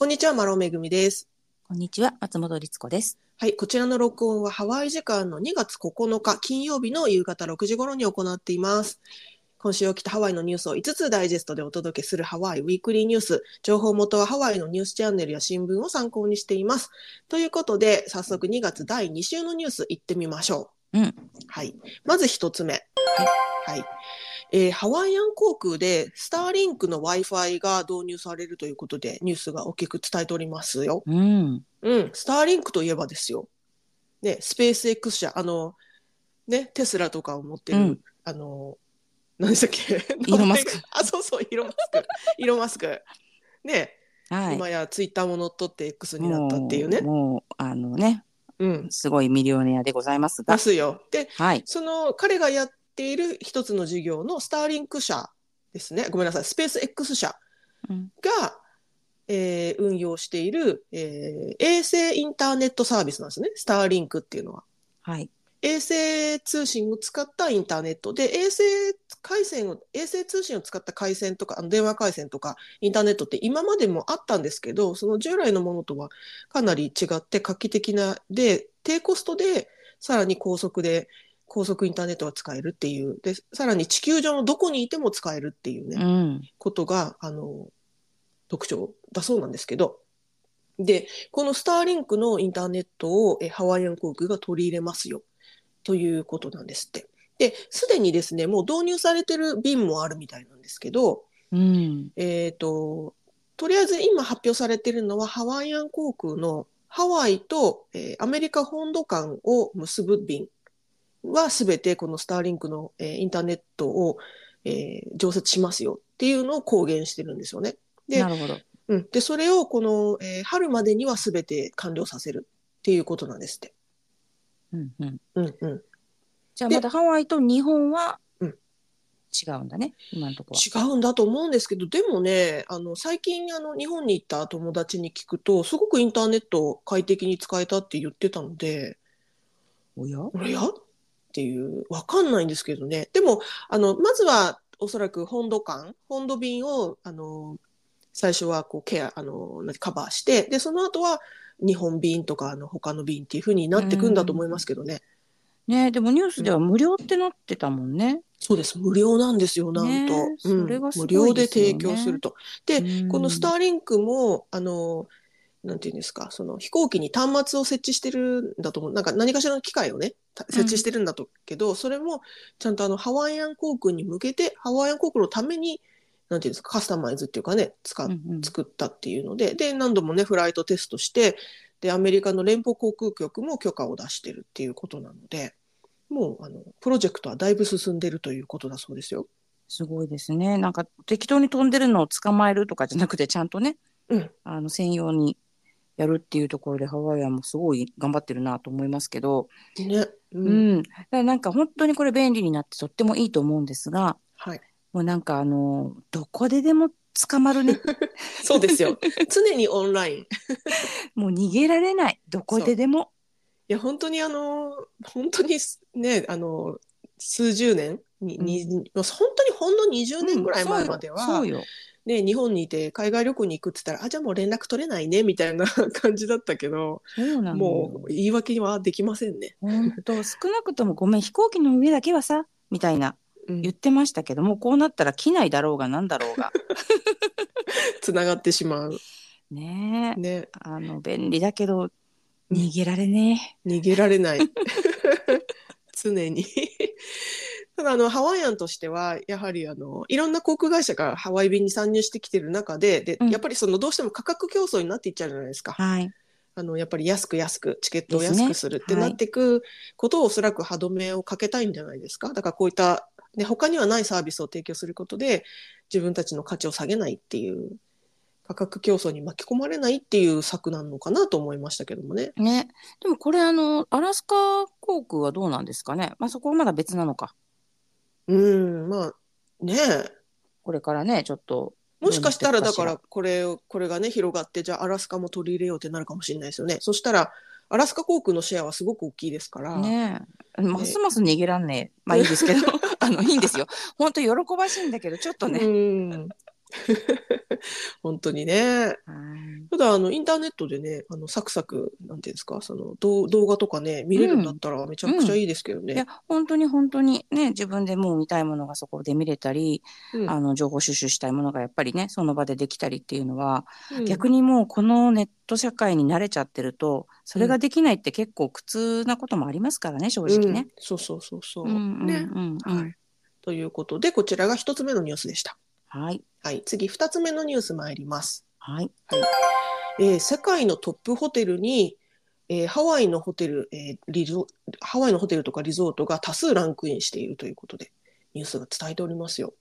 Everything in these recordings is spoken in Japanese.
こんにちは、マロめぐみです。こんにちは、松本律子です。はい、こちらの録音はハワイ時間の2月9日金曜日の夕方6時頃に行っています。今週起きたハワイのニュースを5つダイジェストでお届けするハワイウィークリーニュース。情報元はハワイのニュースチャンネルや新聞を参考にしています。ということで、早速2月第2週のニュース行ってみましょう。うん。はい。まず一つ目。はい。えーハワイアン航空でスターリンクの Wi-Fi が導入されるということでニュースが大きく伝えておりますよ。うん。うん。スターリンクといえばですよ。ね、スペース X 社、あの、ね、テスラとかを持ってる、うんあの、何でしたっけ？イーロンマスクあ、そうそう、イーロンマスク。イーロンマスク。ね、はい。今やツイッターも乗っ取って X になったっていうね。もう、もうあのね、うん。すごいミリオネアでございますがで。すよ。で、はい。その彼がやっている一つの事業のスターリンク社ですね。ごめんなさい。スペース X 社うんが、えー運用している、えー衛星インターネットサービスなんですね。スターリンクっていうのは。はい。衛星通信を使ったインターネットで、衛星回線を、衛星通信を使った回線とか、あの電話回線とか、インターネットって今までもあったんですけど、その従来のものとはかなり違って画期的な、で、低コストで、さらに高速で、高速インターネットが使えるっていう、で、さらに地球上のどこにいても使えるっていうね、うん。ことが、あの、特徴だそうなんですけど、で、このスターリンクのインターネットをえハワイアン航空が取り入れますよ、ということなんですって。で、すでにですね、もう導入されてる便もあるみたいなんですけど、うん。えっ、と、とりあえず今発表されてるのはハワイアン航空のハワイと、えーアメリカ本土間を結ぶ便はすべてこのスターリンクの、えーインターネットを、えー常設しますよっていうのを公言してるんですよね。でなるほど。うん。で、それをこの、えー春までにはすべて完了させるっていうことなんですって。うんうん。うんうん。でじゃあまたハワイと日本はうん違うんだね、今のところ違うんだと思うんですけど、でもね、あの、最近、あの、日本に行った友達に聞くと、すごくインターネットを快適に使えたって言ってたので、は。おや？あれや？っていう、わかんないんですけどね。でも、あの、まずは、おそらく本土間、本土便を、あの、最初はこうケア、あの、カバーして、で、その後は日本便とか、あの、他の便っていう風になってくんだと思いますけどね。ねでもニュースでは無料ってなってたもんね。そうです。無料なんですよ、なんと。ねえうんそれがすご無料で提供すると。で、うんこのスターリンクも、あの、なんていうんですか、その飛行機に端末を設置してるんだと思う。なんか何かしらの機械をね、た設置してるんだと、けど、それもちゃんとあの、ハワイアン航空に向けて、ハワイアン航空のために、なんていうんですか、カスタマイズっていうかね、使作ったっていうので、で、何度もね、フライトテストして、で、アメリカの連邦航空局も許可を出してるっていうことなので、もう、あの、プロジェクトはだいぶ進んでるということだそうですよ。すごいですね。なんか適当に飛んでるのを捕まえるとかじゃなくて、ちゃんとね、うんあの専用にやるっていうところでハワイアンもすごい頑張ってるなと思いますけど、ね。う。うんん、だからなんか本当にこれ便利になってとってもいいと思うんですが、はい。もうなんかあのどこででも捕まるね。そうですよ。常にオンライン。いもう逃げられない。どこででも。や、本当にあの、本当にね、あの、数十年に、う本当にほんの20年ぐらい前までは、そうよ。ね、日本にいて海外旅行に行くって言ったら、あ、じゃあもう連絡取れないね、みたいな 感じだったけど、そうなのよ。もう言い訳はできませんね。本当少なくともごめん飛行機の上だけはさみたいなうん言ってましたけどもこうなったら機内だろうがなんだろうが つながってしまう。ねえね。あの便利だけど逃げられね逃げられない。常に。ただあの、ハワイアンとしては、やはりあの、いろんな航空会社がハワイ便に参入してきてる中で、で、うん。やっぱりその、どうしても価格競争になっていっちゃうじゃないですか。はい。あの、やっぱり安く安く、チケットを安くするってはい。なっていくことをおそらく歯止めをかけたいんじゃないですか。だからこういった、ね、他にはないサービスを提供することで、自分たちの価値を下げないっていう、価格競争に巻き込まれないっていう策なのかなと思いましたけどもね。ね。でもこれあのアラスカ航空はどうなんですかね。まあそこはまだ別なのかうん、まあ、ねえ。これからねちょっともしかしたらだからこれをこれがね広がってじゃあアラスカも取り入れようってなるかもしれないですよね。そしたらアラスカ航空のシェアはすごく大きいですから。ねえますます逃げらんねえまあいいですけど あのいいんですよ本当喜ばしいんだけどちょっとね、うん。本当にね。はいただあのインターネットでねあのサクサクなんていうんですかその動動画とかね見れるんだったらめちゃくちゃいいですけどね。いや、本当に本当にね、自分でもう見たいものがそこで見れたり、うんあの、情報収集したいものがやっぱりね、その場でできたりっていうのは、うん逆にもうこのネット社会に慣れちゃってると、それができないって結構苦痛なこともありますからね、正直ね。うんそうそうそうそう。うんうんね、うんうんはい。ということでこちらが一つ目のニュースでした。はい。はい、次二つ目のニュース参ります。はい。えー世界のトップホテルに、えーハワイのホテル、えーリゾハワイのホテルとかリゾートが多数ランクインしているということでニュースが伝えておりますよ。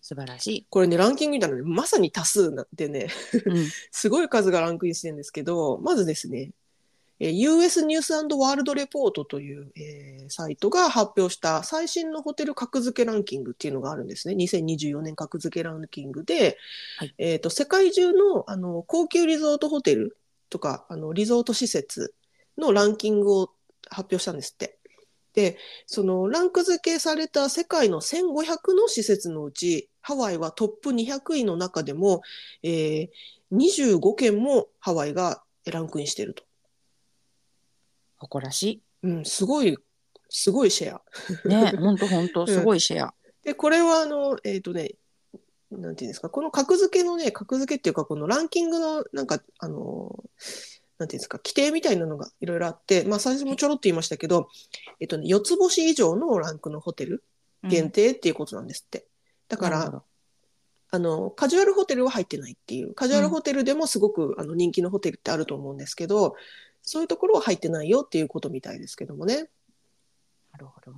素晴らしこれねランキング見たらねまさに多数なんでねい。うん。すごい数がランクインしてるんですけどまずですね、えー US ニュースワールドレポートという、えーサイトが発表した最新のホテル格付けランキングっていうのがあるんですね。2024年格付けランキングで、はいえっ、と、世界中のあの高級リゾートホテルとか、あのリゾート施設のランキングを発表したんですって。で、そのランク付けされた世界の1500の施設のうち、ハワイはトップ200位の中でも、えー25件もハワイがランクインしていると。誇らしうん、すごい、すごいシェア。い。ね、本当本当すごいシェア。で、これはあの、えっ、とね、なんていうんですか、この格付けのね、格付けっていうか、このランキングの、なんか、あの、なんていうんですか、規定みたいなのがいろいろあって、まあ、最初もちょろっと言いましたけど、えっ、とね、4つ星以上のランクのホテル限定っていうことなんですって。だから、あの、カジュアルホテルは入ってないっていう、カジュアルホテルでもすごく、あの人気のホテルってあると思うんですけど、そういうところは入ってないよっていうことみたいですけどもね。なるほど。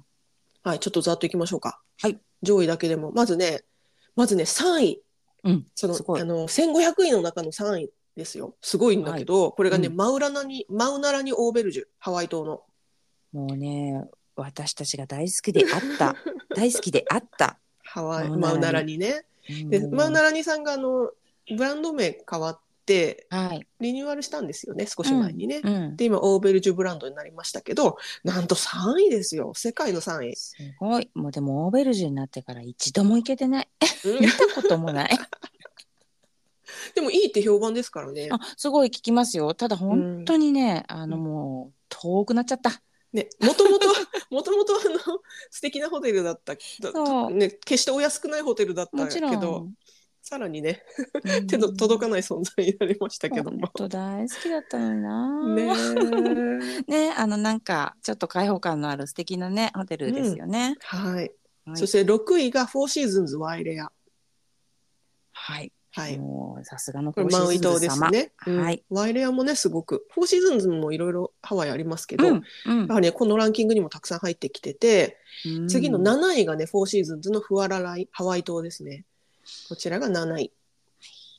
はい、ちょっとざっといきましょうか。はい。上位だけでも。まずね、まずね、3位。うん。そのあの1500位の中の3位ですよ。すごいんだけど、これがね、うんマウラナに、マウナラにオーベルジュ、ハワイ島の。もうね、私たちが大好きであった。大好きであった。ハワイ、マウナラにマウナラにね。で、うんマウナラにさんがあの、ブランド名変わって、はい。リニューアルしたんですよね、少し前にね。うん。で、今、オーベルジュブランドになりましたけど、なんと3位ですよ。世界の3位。すごい。もうでもオーベルジュになってから一度も行けてない。うん見たこともない。でもいいって評判ですからね。あ、すごい聞きますよ。ただ本当にね、あのうんもう遠くなっちゃった。ね、もともと、もともとあの、素敵なホテルだった。ね、決してお安くないホテルだった。けど、さらにね、うん手の届かない存在になりましたけども本。当大好きだったのにな。ね ね、あのなんかちょっと開放感のある素敵なねホテルですよね。はい。はいそして6位がフォーシーズンズワイレア。はい。はい。もうさすがのこれマウイ島ですね。うんはい。ワイレアもね、すごく。フォーシーズンズもいろいろハワイありますけど、うんうんやはりね、このランキングにもたくさん入ってきてて、うん次の7位がね、フォーシーズンズのフアラライ、ハワイ島ですね。こちらが7位。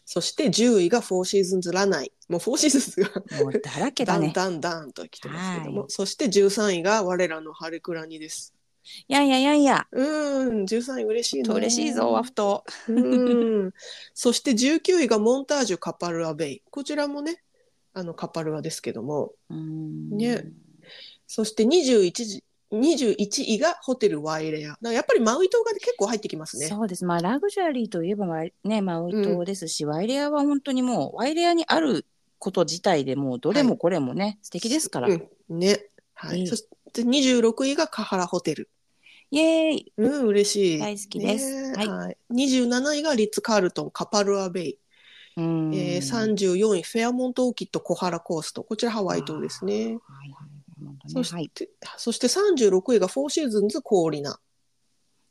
そして10位がフォーシーズンズラナイ。もうフォーシーズンズがもうだらけだね。ダンダンダンと来てますけども。はいそして13位が我らのハレクラニです。いやいやいやいや。うーん、13位嬉しいな。嬉しいぞワフト。うーん。そして19位がモンタージュカパルアベイ。こちらもね、あのカパルアですけども。うんねそして21時。21位がホテルワイレア。やっぱりマウイ島が結構入ってきますね。そうです。まあラグジュアリーといえばねマウイ島ですし、ワイレアは本当にもうワイレアにあること自体でもうどれもこれもね、素敵ですから。うん、ね。はいい。いそして26位がカハラホテル。イエーイ。うん、嬉しい。大好きですはいねはい。27位がリッツ・カールトン、カパルアベイ。うんえー、34位、フェアモント・オーキッド、小原コースト。こちらハワイ島ですね。はいはい。本当そしねはい。て、そして36位がフォーシーズンズ・コーリナ。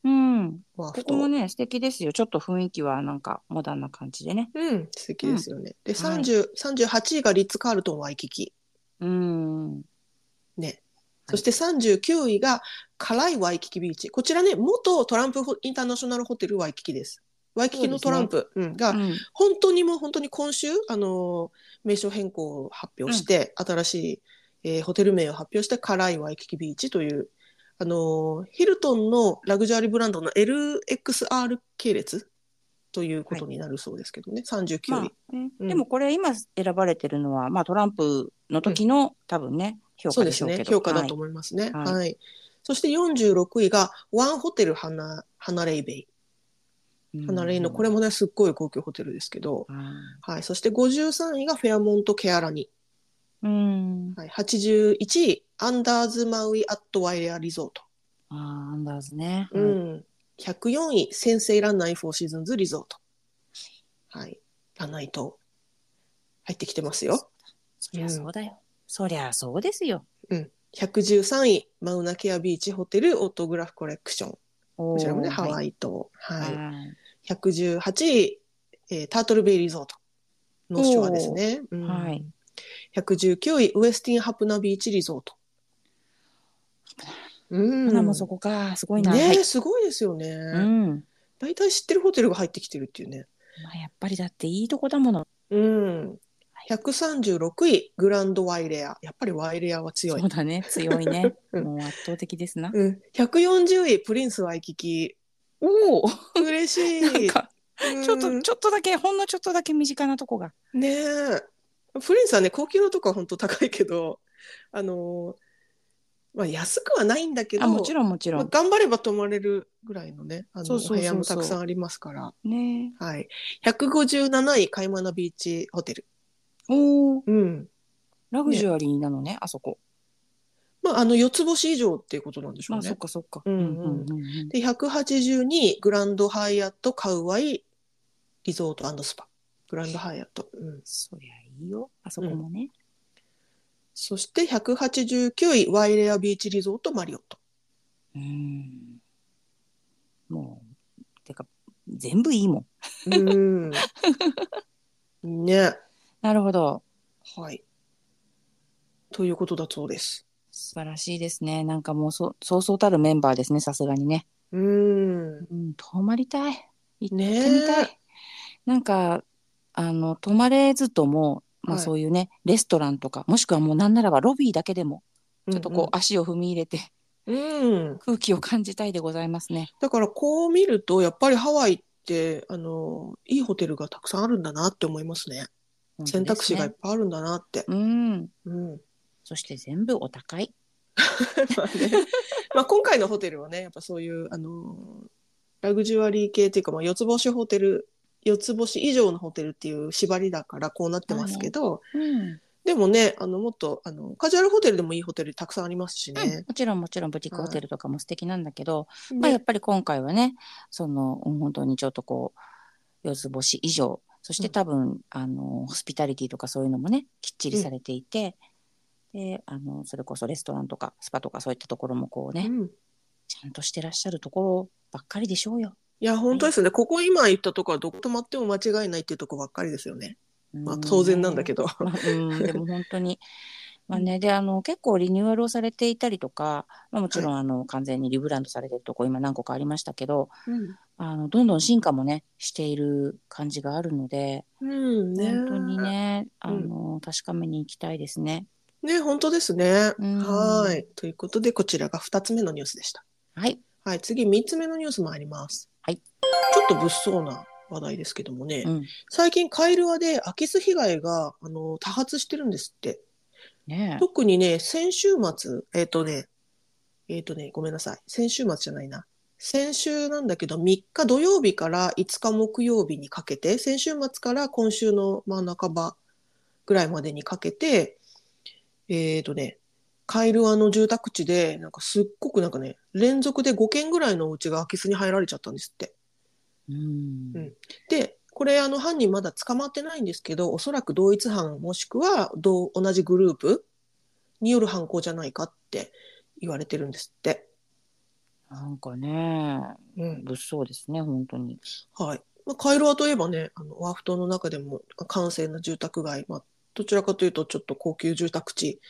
うん。ここもト。ね素敵ですよ。ちょっと雰囲気はなんかモダンな感じでね。うん、素敵ですよね。で、はい30、38位がリッツ・カールトン・ワイキキ。うん。ね。そして39位がカライ・ワイキキビーチ。こちらね、元トランプインターナショナルホテルワイキキです。ワイキキのトランプ、うん、が、うん本当にもう本当に今週、あのー名称変更を発表して、新しい、えーホテル名を発表して、カライワイキキビーチという、あのーヒルトンのラグジュアリーブランドの LXR 系列ということになるそうですけどね、39位。まあね。うん。でもこれ今選ばれてるのは、まあ、トランプの時の、多分ね評価でしょうけ、ど。評価だと思いますね。はい。はい。そして46位が、ワンホテルハナ、ハナレイベイ。うんハナレイのこれもねすっごい高級ホテルですけど、はい。はい、そして53位がフェアモントケアラニ、うん。はい、81位アンダーズマウイアットワイレアリゾート、あーアンダーズね。うはい。ん、104位センセイランナイフォーシーズンズリゾート、はい、ラナイト入ってきてますよ。そりゃそうだよ。そりゃそうですよ。113位マウナケアビーチホテルオートグラフコレクション。ここちらもね、ハワイ。イ島、はい。はい。118位、えータートルベイリゾート。ノースショアですね、うん。はい119位ウエスティンハプナビーチリゾートうんほなもうそこか。すごいな。ね、はいすごいですよね、うん。大体知ってるホテルが入ってきてるっていうねまあ、やっぱりだっていいとこだもの。うん136位グランドワイレアやっぱりワイレアは強いそうだね。強いね。うんもう圧倒的ですな。うん、140位プリンスワイキキおお。嬉しいなんか、ちょっと、うんちょっとだけ、ほんのちょっとだけ身近なとこが。ねえプリンスはね高級のとこは本当高いけどあのーまあ安くはないんだけどあ、もちろんもちろまあ、ん。頑張れば泊まれるぐらいのねあのそうそうそうそう。お部屋もたくさんありますから。ね。はい。157位カイマナビーチホテル。おお。うん。ラグジュアリーなのね、あそこ。まああの4つ星以上っていうことなんでしょまあ、そっうねかそっか。うんうんうんうん。で182位グランドハイアットカウアイリゾートスパ。グランドハイアット、うん、そりゃいいよ。あそこもね。そして189位ワイレアビーチリゾートマリオットうん。もう、てか、全部いいもん。うん。ね。なるほど。はい。ということだそうです。素晴らしいですね。なんかもうそ、そうそうたるメンバーですね、さすがにね。うん。うん、泊まりたい。行ってねみたい。なんか、あの、泊まれずとも、まあはいそういうね、レストランとか、もしくはもうなんならばロビーだけでも、ちょっとこう、足を踏み入れてうん、うん。空気を感じたいでございますね。だからこう見ると、やっぱりハワイって、あの、いいホテルがたくさんあるんだなって思いますね。選択肢がいっ本ぱいあるんだなって。うん。うん。そして全部お高い。まあね。まあ今回のホテルはね、やっぱそういう、あの、ラグジュアリー系っていうか、まあ四つ星ホテル、四つ星以上のホテルっていう縛りだからこうなってますけど、うん。でもね、あの、もっと、あの、カジュアルホテルでもいいホテルたくさんありますしうんね。もちろんもちろんブティックホテルとかも素敵なんだけど、ねまあやっぱり今回はね、そのうん本当にちょっとこう、四つ星以上、そして多分、あの、ホスピタリティとかそういうのもね、きっちりされていて、で、あの、それこそレストランとかスパとかそういったところもこうね、うんちゃんとしてらっしゃるところばっかりでしょうよ。いや、本当ですね。ここ今言ったとこはどこ泊まっても間違いないっていうとこばっかりですよね。まあ当然なんだけど。ど。まあ、うん、でも本当に。まあね、で、あの、結構リニューアルをされていたりとか、まあ、もちろん、あの、完全にリブランドされてるとこ、今何個かありましたけど、あの、どんどん進化もね、している感じがあるので、うん、ね。本当にね、あうんの、確かめに行きたいですね。ね、本当ですね。うんはい。ということで、こちらが2つ目のニュースでした。はい。はい、次3つ目のニュース参ります。はい。ちょっと物騒な話題ですけどもね、うん。最近カイルワで空き巣被害があの多発してるんですって。ね特にね、先週末、えっ、とね、えっ、とね、ごめんなさい。先週末じゃないな。先週なんだけど、3日土曜日から5日木曜日にかけて、先週末から今週の真ん半ばぐらいまでにかけて、えっ、とね、カイルワの住宅地で、なんかすっごくなんかね、連続で5軒ぐらいのお家が空き巣に入られちゃったんですって。うん。うんで、これあの犯人まだ捕まってないんですけど、おそらく同一犯もしくは同同じグループによる犯行じゃないかって言われてるんですって。なんかね、うん。物騒ですね、本当に。はい。まあ、カイロワといえばね、あの、ワフ島の中でも閑静な住宅街、まあ、どちらかというとちょっと高級住宅地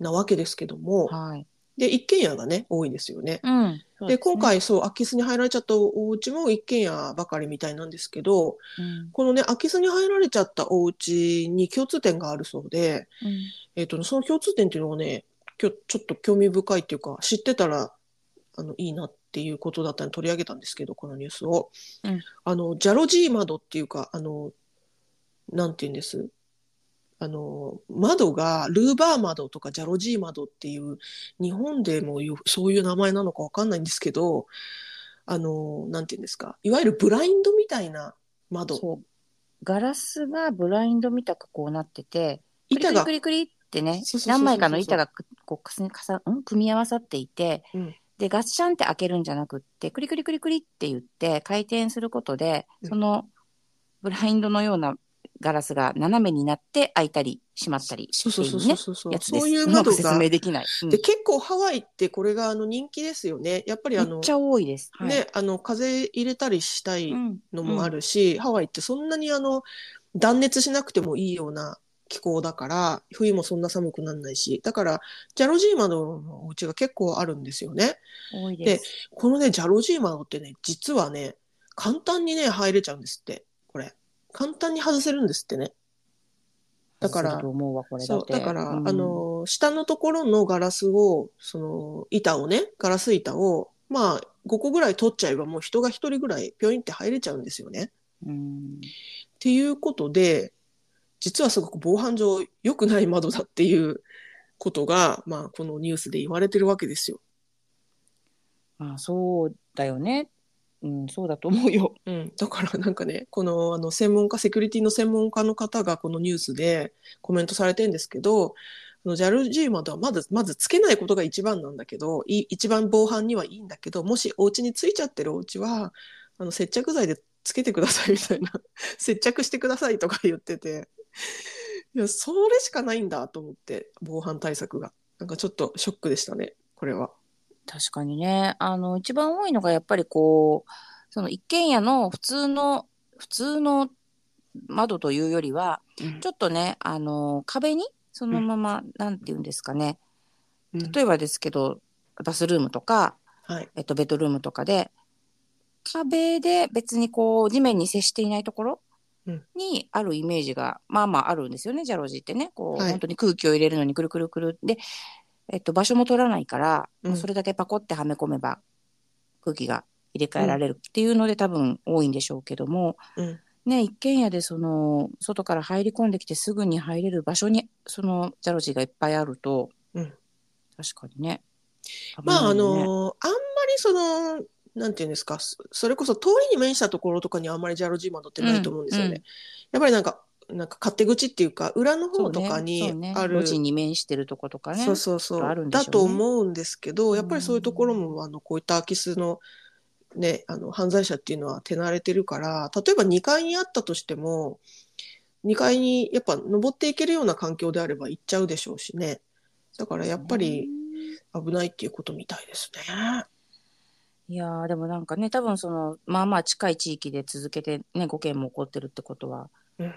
なわけですけども、はい。で、一軒家がね、多いんですよね。うん。で、すね今、回そう、空き巣に入られちゃったお家も一軒家ばかりみたいなんですけど、うん。このね、空き巣に入られちゃったお家に共通点があるそうで、うんえっ、とね、その共通点っていうのがね、きょちょっと興味深いっていうか、知ってたら、あの、いいなっていうことだったので取り上げたんですけど、このニュースを。うんあの、ジャロジー窓っていうか、あの、なんて言うんです？あの、窓がルーバー窓とかジャロジー窓っていう、日本でもそういう名前なのかわかんないんですけど、あの、なんていうんですか、いわゆるブラインドみたいな窓。そう。ガラスがブラインドみたくこうなってて、板が。クリクリってね何枚かの板がくこうかすかさ、ん組み合わさっていて、うん。でガッシャンって開けるんじゃなくってクリクリクリクリって言って回転することで、うん。そのブラインドのようなガラスが斜めになって開いたり閉まったりそうそうそうそうそう。そういう窓が。明できない。うんで、結構ハワイってこれがあの人気ですよね。やっぱりあのめっ、ちゃ多いです。はい、ね、あの、風入れたりしたいうんのもあるし、ハワイってそんなにあの、断熱しなくてもいいような気候だから、冬もそんな寒くならないし、だから、ジャロジー窓のお家が結構あるんですよね。多いです。このね、ジャロジー窓ってね、実はね、簡単にね、入れちゃうんですって。簡単に外せるんですってね。だからそう。だから、うんあの、下のところのガラスを、その、板をね、ガラス板を、まあ、5個ぐらい取っちゃえばもう人が1人ぐらいピョインって入れちゃうんですよね。うんっていうことで、実はすごく防犯上良くない窓だっていうことが、まあ、このニュースで言われてるわけですよ。まあそうだよね。うん、そうだと思うよ。うん。だからなんかね、この、あの、専門家、セキュリティの専門家の方がこのニュースでコメントされてるんですけど、JALG 窓はまず、まずつけないことが一番なんだけど、い一番防犯にはいいんだけど、もしお家についちゃってるお家は、あの、接着剤でつけてくださいみたいな、接着してくださいとか言ってて、いや、それしかないんだと思って、防犯対策が。なんかちょっとショックでしたね、これは。確かにね。あの、一番多いのがやっぱりこう、その一軒家の普通の、普通の窓というよりは、ちょっとね、あの、壁にそのまま、なんていうんですかね。うん例えばですけど、バスルームとか、はい。えっと、ベッドルームとかで、壁で別にこう、地面に接していないところうんにあるイメージが、まあまああるんですよね、ジャロジーってね。こう、はい本当に空気を入れるのにくるくるくる。で、えっと、場所も取らないから、うんそれだけパコってはめ込めば、空気が入れ替えられるっていうので多分多いんでしょうけども、うん。ね、一軒家でその、外から入り込んできてすぐに入れる場所に、そのジャロジーがいっぱいあると、うん確かにね。まあ、あの、あんまりその、なんていうんですか、そそれこそ通りに面したところとかにはあんまりジャロジー窓ってないと思うんですよね。うんうんやっぱりなんか、なんか勝手口っていうか、裏の方とかにね。ある、路地に面してるとことかね。そうそうそう、あるんでしょうね。だと思うんですけど、やっぱりそういうところも、あの、こういった空き巣の、ね、あの、犯罪者っていうのは手慣れてるから、例えば2階にあったとしても、2階にやっぱ登っていけるような環境であれば行っちゃうでしょうしね。だからやっぱり危ないっていうことみたいですね。いやーでもなんかね多分そのまあまあ近い地域で続けてね5件も起こってるってことは、うん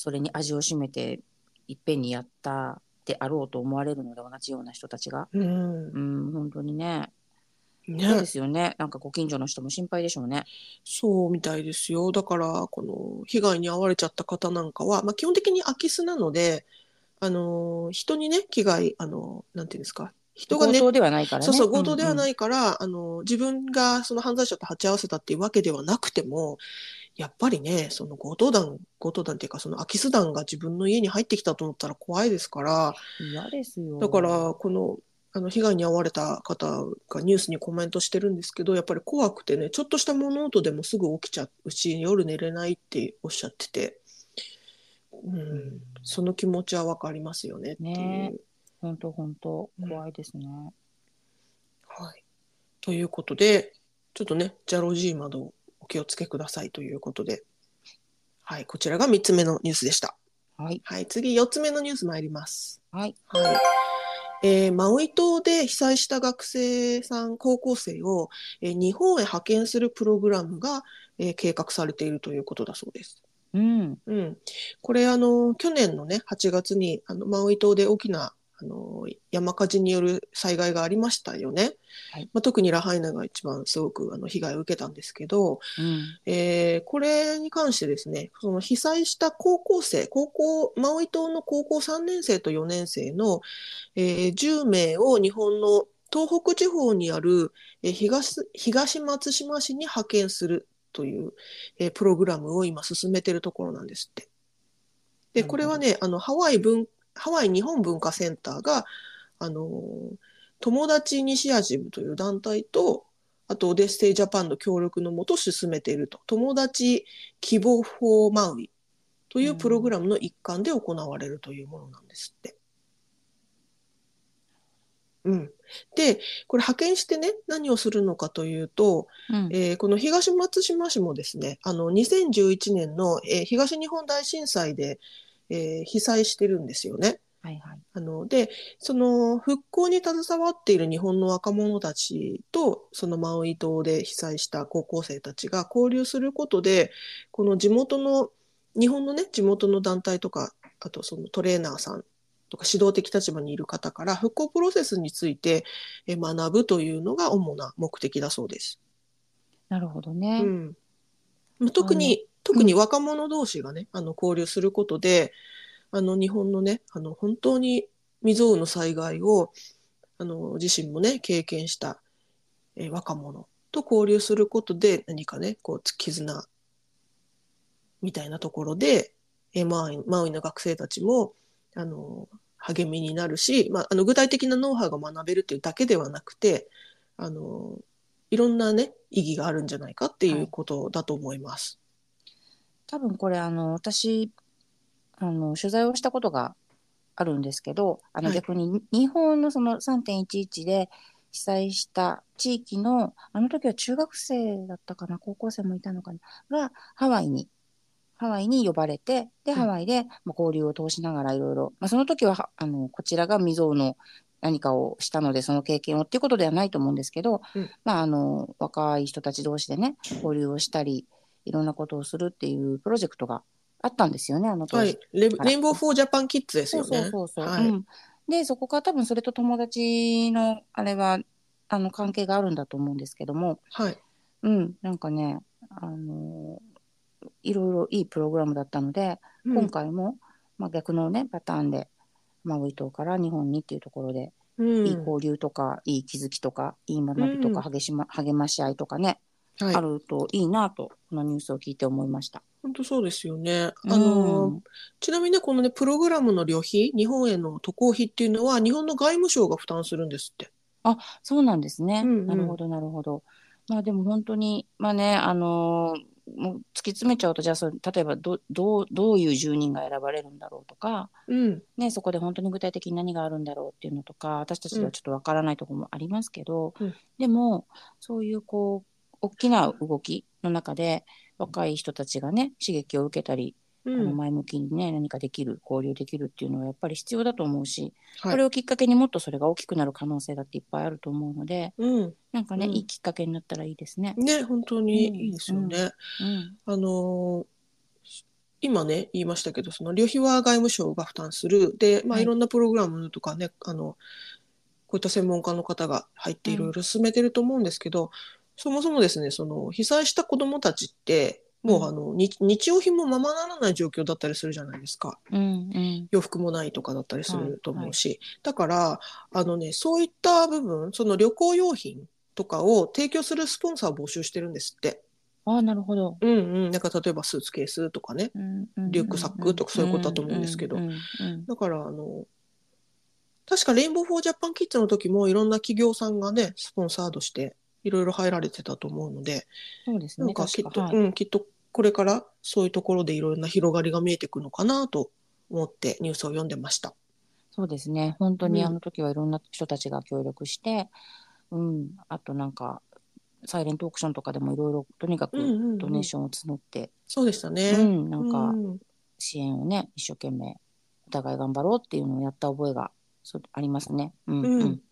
それに味を占めていっぺんにやったであろうと思われるので同じような人たちが。うん。うん本当にね。そうねで。すよね。なんかご近所の人も心配でしょうね。そうみたいですよ。だから、この被害に遭われちゃった方なんかは、まあ、基本的に空き巣なので、あの、人にね、危害、あの、なんていうんですか、人がね、強盗ではないからね。そうそう、強盗ではい、ないから、あの、自分がその犯罪者と鉢合わせたっていうわけではなくても、やっぱりね、その強盗団、強盗団っていうか、その空き巣団が自分の家に入ってきたと思ったら怖いですから、うん嫌ですよ。だから、この、あの、被害に遭われた方がニュースにコメントしてるんですけど、やっぱり怖くてね、ちょっとした物音でもすぐ起きちゃうし、夜寝れないっておっしゃってて、うん、その気持ちはわかりますよねっていう。ね。本当本当うん。怖いですね、はい。ということで、ちょっとね、ジャロジー窓をお気をつけくださいということで、はい、こちらが3つ目のニュースでした。はいはい、次4つ目のニュース参ります。はいはい。えーマウイ島で被災した学生さん、高校生を、えー日本へ派遣するプログラムが、えー計画されているということだそうです。うんうん。これ、あの、去年のね、8月に、あの、マウイ島で大きな、あの、山火事による災害がありましたよね。はいまあ、特にラハイナが一番すごくあの被害を受けたんですけど、うんえーこれに関してですね、その被災した高校生、高校、マウイ島の高校3年生と4年生の、えー10名を日本の東北地方にある、えー東東松島市に派遣するという、えープログラムを今進めているところなんですって。で、これはね、あの、ハワイ文、ハワイ日本文化センターが、あのー友達イニシアチブという団体と、あとオデッセイジャパンの協力のもと進めていると。友達希望フォーマウイというプログラムの一環で行われるというものなんですって。うん、でこれ派遣してね何をするのかというと、うん。えーこの東松島市もですねあの2011年の、えー東日本大震災で、えー被災してるんですよね。はいはい。あのでその復興に携わっている日本の若者たちとそのマウイ島で被災した高校生たちが交流することでこの地元の日本のね地元の団体とかあとそのトレーナーさんとか指導的立場にいる方から復興プロセスについてえ学ぶというのが主な目的だそうです。なるほどね。うん、まあ特に、特に若者同士がね、あの交流することで、あの日本のね、あの本当に未曾有の災害をあの自身もね経験した、えー若者と交流することで何かねこう絆みたいなところで、えーマウイマウイの学生たちもあの励みになるし、まあ、あの具体的なノウハウが学べるっていうだけではなくてあのいろんなね意義があるんじゃないかっていうことだと思います。多分これあの私あの取材をしたことがあるんですけどあのはい。逆に日本のその3.11で被災した地域のあの時は中学生だったかな高校生もいたのかながハワイにハワイに呼ばれてでうんハワイで、まあ、交流を通しながらいろいろ、まあ、その時ははあのこちらが未曾有の何かをしたのでその経験をっていうことではないと思うんですけど、うん。まあ、あの若い人たち同士でね交流をしたりいろんなことをするっていうプロジェクトがあったんですよね、あの当時。はい、レインボー・フォー・ジャパン・キッズですよね。そうそうそう、はい。うん。で、そこから多分それと友達のあれは、あの関係があるんだと思うんですけども、はい、うん、なんかね、あのいろいろいいプログラムだったので、うん。今回も、まあ、逆のね、パターンで、マウイ島から日本にっていうところで、うん。いい交流とか、いい気づきとか、いい学びとか、励しま、励まし合いとかね、はいあ、るといいなと、このニュースを聞いて思いました。本当そうですよね。あの、うんちなみにね、このね、プログラムの旅費、日本への渡航費っていうのは、日本の外務省が負担するんですって。そうなんですね。うんうんなるほど、なるほど。まあでも本当に、まあね、あのーもう突き詰めちゃうと、じゃあそれ、例えばどどうどういう住人が選ばれるんだろうとか、うん、ね、そこで本当に具体的に何があるんだろうっていうのとか、私たちではちょっとわからないところもありますけど、うんでも、そういうこう、大きな動きの中で、若い人たちがね、刺激を受けたり、うあのん、前向きにね、何かできる、交流できるっていうのはやっぱり必要だと思うし、はいこれをきっかけにもっとそれが大きくなる可能性だっていっぱいあると思うので、うん、なんかね、うんいいきっかけになったらいいですね。ね、本当にいいですよね。うん。あの今ね、言いましたけど、その旅費は外務省が負担する。で、まあ、はいいろんなプログラムとかね、あの、こういった専門家の方が入っていろいろ進めてると思うんですけど、そもそもですね、その被災した子どもたちって、もううんあの、日日用品もままならない状況だったりするじゃないですか。うん。うん。洋服もないとかだったりすると思うし、だからあのねそういった部分その旅行用品とかを提供するスポンサーを募集してるんですって。ああ、なるほど。うんうん、なんか例えばスーツケースとかねリュックサックとかそういうことだと思うんですけどだからあの確かレインボー・フォー・ジャパン・キッズの時もいろんな企業さんがねスポンサードしていろいろ入られてたと思うのでそうですね。なんかきっと、はいうん、きっとこれからそういうところでいろんな広がりが見えてくるのかなと思ってニュースを読んでました。そうですね。本当にうんあの時はいろんな人たちが協力して、うん。あとなんか、サイレントオークションとかでもいろいろ、とにかくうんうんうんドネーションを募って、そうでしたね。うん、なんかうん支援をね、一生懸命、お互い頑張ろうっていうのをやった覚えがありますね。うん、ううんん。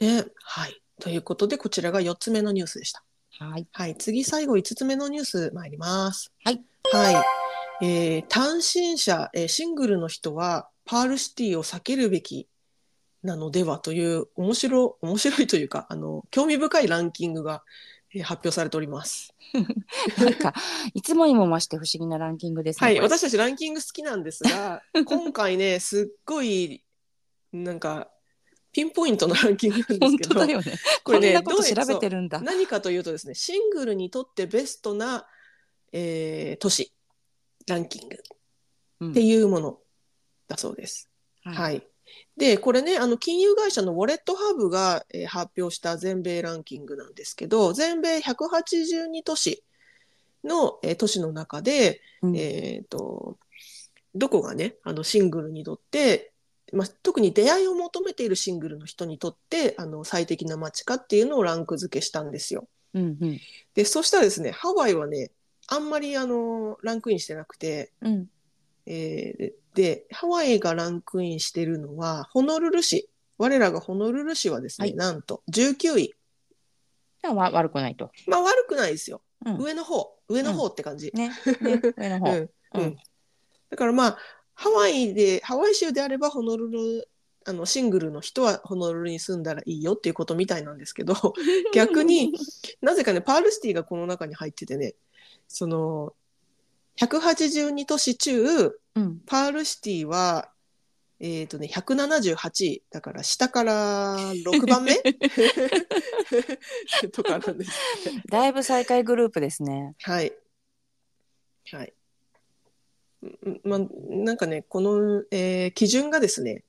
ね、はい。ということで、こちらが4つ目のニュースでした。はい。はい。次、最後5つ目のニュース参ります。はい。はい。えー単身者、えーシングルの人は、パールシティを避けるべきなのではという、面白、面白いというか、あの、興味深いランキングが、えー発表されております。なんか、いつもにも増して不思議なランキングですね。はい。私たちランキング好きなんですが、今回ね、すっごい、なんか、ピンポイントのランキングなんです本けど、ね。これねどう調べてるんだ。何かというとですね、シングルにとってベストな、えー都市ランキングうんっていうものだそうです。は。はいい。で、これね、あの、金融会社のウォレットハブが、えー発表した全米ランキングなんですけど、全米182都市の、えー都市の中で、うんえっ、と、どこがね、あの、シングルにとって、まあ、特に出会いを求めているシングルの人にとって、あの、最適な街かっていうのをランク付けしたんですよ。うんうんで、そしたらですね、ハワイはね、あんまりあの、ランクインしてなくて、うんえーでで、ハワイがランクインしてるのは、ホノルル市。我らがホノルル市はですね、はいなんと19位。じゃあわ悪くないと。まあ悪くないですよ。うん上の方、上の方って感じ。ね、ね、上の方。うんうんうんだからまあ、ハワイで、ハワイ州であればホノルル、あの、シングルの人はホノルルに住んだらいいよっていうことみたいなんですけど、逆に、なぜかね、パールシティがこの中に入っててね、その、182都市中、うん。パールシティは、えっ、とね、178位。だから、下から6番目？とかなんです。だいぶ再開グループですね。はい。はい。んまあ、なんかね、この、えー基準がですね、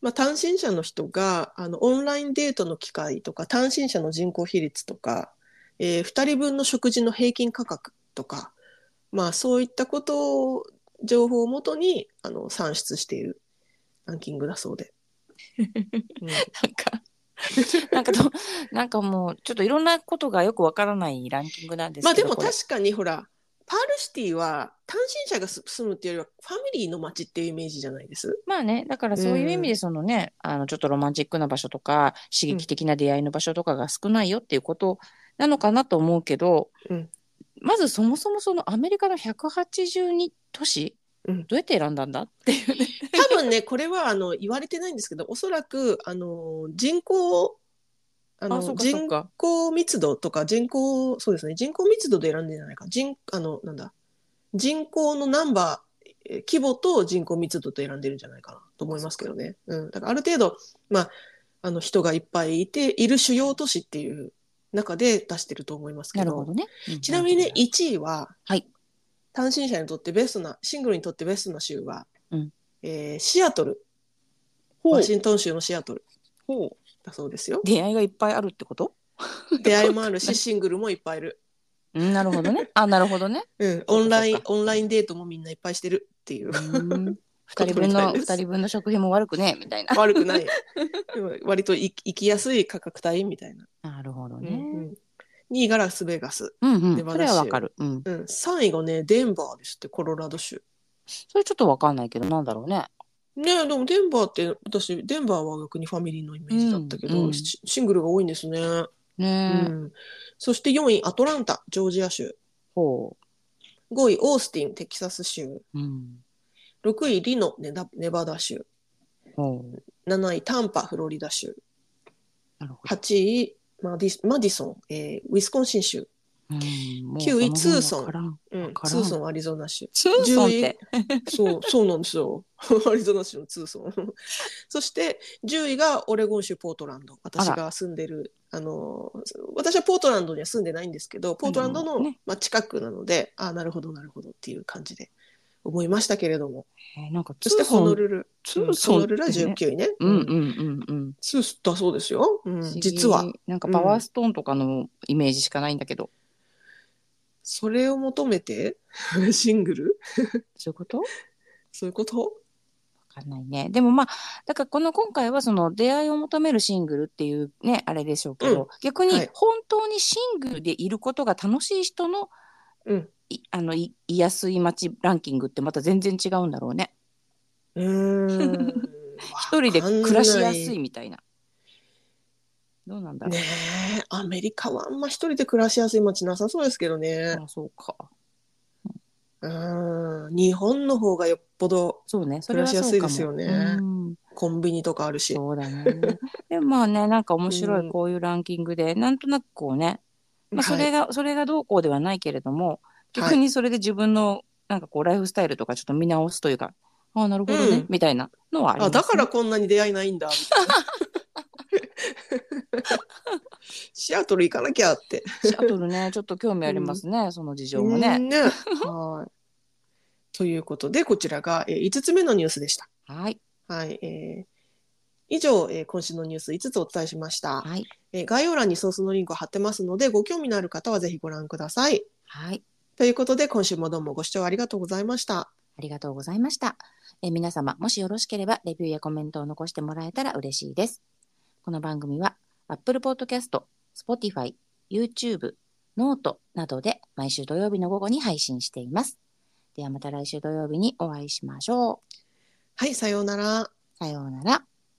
まあ、単身者の人が、あの、オンラインデートの機会とか、単身者の人口比率とか、えー、2人分の食事の平均価格とか、まあ、そういったことを、情報をもとに、あの、算出しているランキングだそうで。う んなんか、なんかと、なんかもう、ちょっといろんなことがよくわからないランキングなんですまあでけど。これも確かにほら、パールシティは単身者がす住むっていうよりはファミリーの街っていうイメージじゃないです？まあね、だからそういう意味でそのね、あの、ちょっとロマンチックな場所とか、刺激的な出会いの場所とかが少ないよっていうことなのかなと思うけど、うんまずそもそもそのアメリカの182都市、うんどうやって選んだんだっていうね。多分ね、これはあの言われてないんですけど、おそらくあの人口、あのあそうかそう人か口密度とか人口、そうですね、人口密度で選んでんじゃないか。人、あの、なんだ、人口のナンバー、えー規模と人口密度と選んでるんじゃないかなと思いますけどね。うん。だからある程度、まあ、あの人がいっぱいいて、いる主要都市っていう中で出してると思いますけど。なるほどね。うん。ちなみにね、1位は、はい。単身者にとってベストな、シングルにとってベストな州は、うん。えーシアトル、ほう。ワシントン州のシアトル。ほうだそうですよ。出会いがいっぱいあるってこと？出会いもあるし、シングルもいっぱいいる。うんなるほどね。あ、なるほどね。うん、オンラインオンラインデートもみんないっぱいしてるっていう。うん二人分の、二人分の食費も悪くね、みたいな。悪くない。でも割とい生きやすい価格帯みたいな。なるほどうね。んうん、2位がラスベガス。うんうん。そネバダ州れはわかる。うん。うん、3位がね、デンバーですって、コロラド州。それちょっとわかんないけど、なんだろうね。ねえ、でもデンバーって、私、デンバーは逆にファミリーのイメージだったけど、うんうんシシングルが多いんですね。うねえ。ん、そして4位、アトランタ、ジョージア州。ほ5位、オースティン、テキサス州。う。うん。6位、リノ、ネダネバダ州。ほう。7位、タンパ、フロリダ州。なるほど。8位、マディマディソン、えーウィスコンシン州。うんもう9位ツーソンうんツーソン、アリゾナ州。ツーソンって？そう、そうなんですよ。アリゾナ州のツーソン。そして、10位がオレゴン州ポートランド。私が住んでる、あの、私はポートランドには住んでないんですけど、ポートランドの、うんねまあ、近くなので、ああ、なるほど、なるほどっていう感じで思いましたけれども。えーなんかそして、ホノルル。ツうんーソンってねホノルルは19位ね。うんうんうんうん。ツーだそうですよ。うん実は。。なんかパワーストーンとかのイメージしかないんだけど。それを求めて、シングル？そういうこと？そういうこと？わかんないね。でもまあ、だからこの今回はその出会いを求めるシングルっていうね、あれでしょうけど、うん逆にはい本当にシングルでいることが楽しい人の、うん。いあの、いいやすい街ランキングってまた全然違うんだろうね。うーん。一人で暮らしやすいわみたいな。どうなんだろう。ねえ、アメリカはあんま一人で暮らしやすい街なさそうですけどね。あそうか。うん。日本の方がよっぽどそうね。そ暮らしやすいですよねうんコンビニとかあるし。そうだね。でもまあね、なんか面白うんいこういうランキングで、なんとなくこうね、まあ、それが、が、それがどうこうではないけれども、はい逆にそれで自分の、なんかこう、ライフスタイルとかちょっと見直すというか、ああ、なるほどね、うんみたいなのはあります、あ、だからこんなに出会いないんだ、みたいな。シアトル行かなきゃって。シャトルね、ちょっと興味ありますね、その事情もね。うんねはい。ということで、こちらが、えー5つ目のニュースでした。はい。はい。えー以上、えー今週のニュース5つお伝えしました、はい。えー概要欄にソースのリンクを貼ってますので、ご興味のある方はぜひご覧ください。はい。ということで、今週もどうもご視聴ありがとうございました。ありがとうございました。えー皆様、もしよろしければ、レビューやコメントを残してもらえたら嬉しいです。この番組は、Apple Podcast、Spotify、YouTube、ノートなどで毎週土曜日の午後に配信しています。ではまた来週土曜日にお会いしましょう。はい、さようなら。さようなら。